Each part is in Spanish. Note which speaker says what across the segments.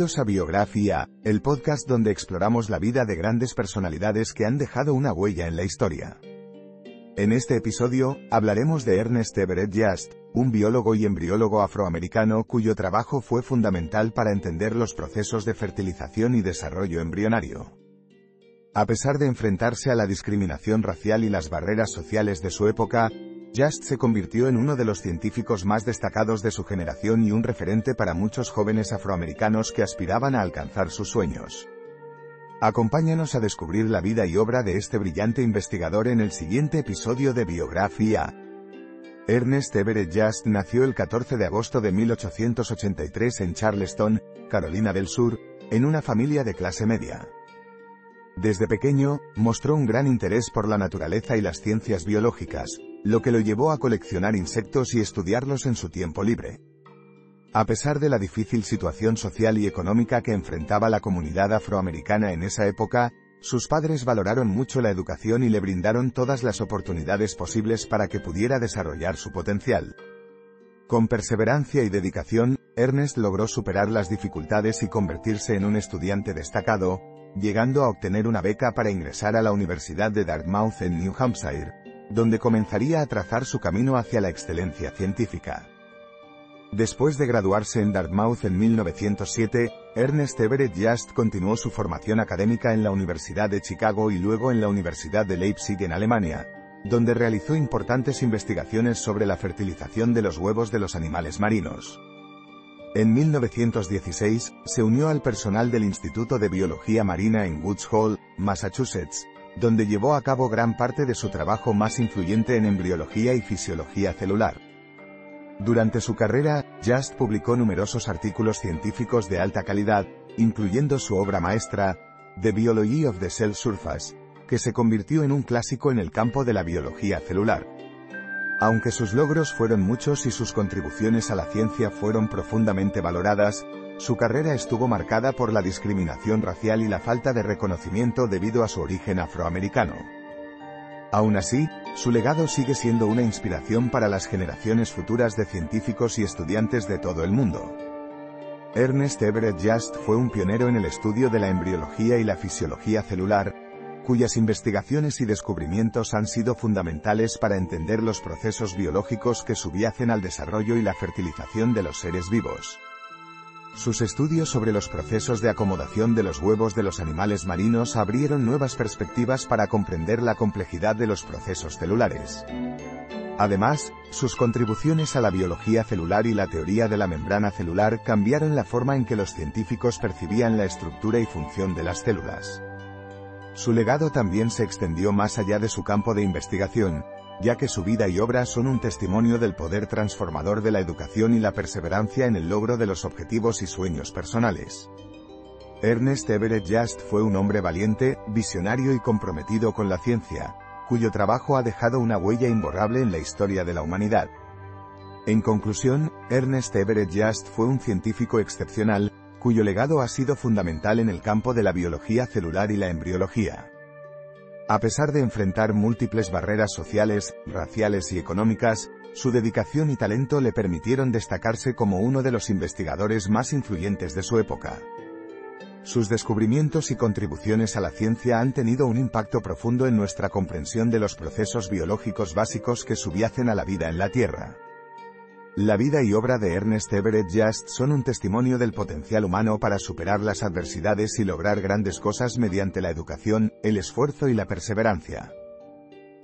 Speaker 1: A Biografía, el podcast donde exploramos la vida de grandes personalidades que han dejado una huella en la historia. En este episodio, hablaremos de Ernest Everett Just, un biólogo y embriólogo afroamericano cuyo trabajo fue fundamental para entender los procesos de fertilización y desarrollo embrionario. A pesar de enfrentarse a la discriminación racial y las barreras sociales de su época, Just se convirtió en uno de los científicos más destacados de su generación y un referente para muchos jóvenes afroamericanos que aspiraban a alcanzar sus sueños. Acompáñanos a descubrir la vida y obra de este brillante investigador en el siguiente episodio de Biografía. Ernest Everett Just nació el 14 de agosto de 1883 en Charleston, Carolina del Sur, en una familia de clase media. Desde pequeño, mostró un gran interés por la naturaleza y las ciencias biológicas, lo que lo llevó a coleccionar insectos y estudiarlos en su tiempo libre. A pesar de la difícil situación social y económica que enfrentaba la comunidad afroamericana en esa época, sus padres valoraron mucho la educación y le brindaron todas las oportunidades posibles para que pudiera desarrollar su potencial. Con perseverancia y dedicación, Ernest logró superar las dificultades y convertirse en un estudiante destacado, llegando a obtener una beca para ingresar a la Universidad de Dartmouth en New Hampshire, donde comenzaría a trazar su camino hacia la excelencia científica. Después de graduarse en Dartmouth en 1907, Ernest Everett Just continuó su formación académica en la Universidad de Chicago y luego en la Universidad de Leipzig en Alemania, donde realizó importantes investigaciones sobre la fertilización de los huevos de los animales marinos. En 1916, se unió al personal del Instituto de Biología Marina en Woods Hole, Massachusetts, donde llevó a cabo gran parte de su trabajo más influyente en embriología y fisiología celular. Durante su carrera, Just publicó numerosos artículos científicos de alta calidad, incluyendo su obra maestra, The Biology of the Cell Surface, que se convirtió en un clásico en el campo de la biología celular. Aunque sus logros fueron muchos y sus contribuciones a la ciencia fueron profundamente valoradas, su carrera estuvo marcada por la discriminación racial y la falta de reconocimiento debido a su origen afroamericano. Aún así, su legado sigue siendo una inspiración para las generaciones futuras de científicos y estudiantes de todo el mundo. Ernest Everett Just fue un pionero en el estudio de la embriología y la fisiología celular, cuyas investigaciones y descubrimientos han sido fundamentales para entender los procesos biológicos que subyacen al desarrollo y la fertilización de los seres vivos. Sus estudios sobre los procesos de acomodación de los huevos de los animales marinos abrieron nuevas perspectivas para comprender la complejidad de los procesos celulares. Además, sus contribuciones a la biología celular y la teoría de la membrana celular cambiaron la forma en que los científicos percibían la estructura y función de las células. Su legado también se extendió más allá de su campo de investigación, ya que su vida y obra son un testimonio del poder transformador de la educación y la perseverancia en el logro de los objetivos y sueños personales. Ernest Everett Just fue un hombre valiente, visionario y comprometido con la ciencia, cuyo trabajo ha dejado una huella imborrable en la historia de la humanidad. En conclusión, Ernest Everett Just fue un científico excepcional, cuyo legado ha sido fundamental en el campo de la biología celular y la embriología. A pesar de enfrentar múltiples barreras sociales, raciales y económicas, su dedicación y talento le permitieron destacarse como uno de los investigadores más influyentes de su época. Sus descubrimientos y contribuciones a la ciencia han tenido un impacto profundo en nuestra comprensión de los procesos biológicos básicos que subyacen a la vida en la Tierra. La vida y obra de Ernest Everett Just son un testimonio del potencial humano para superar las adversidades y lograr grandes cosas mediante la educación, el esfuerzo y la perseverancia.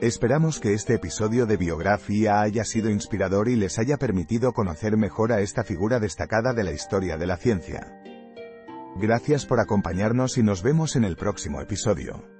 Speaker 1: Esperamos que este episodio de biografía haya sido inspirador y les haya permitido conocer mejor a esta figura destacada de la historia de la ciencia. Gracias por acompañarnos y nos vemos en el próximo episodio.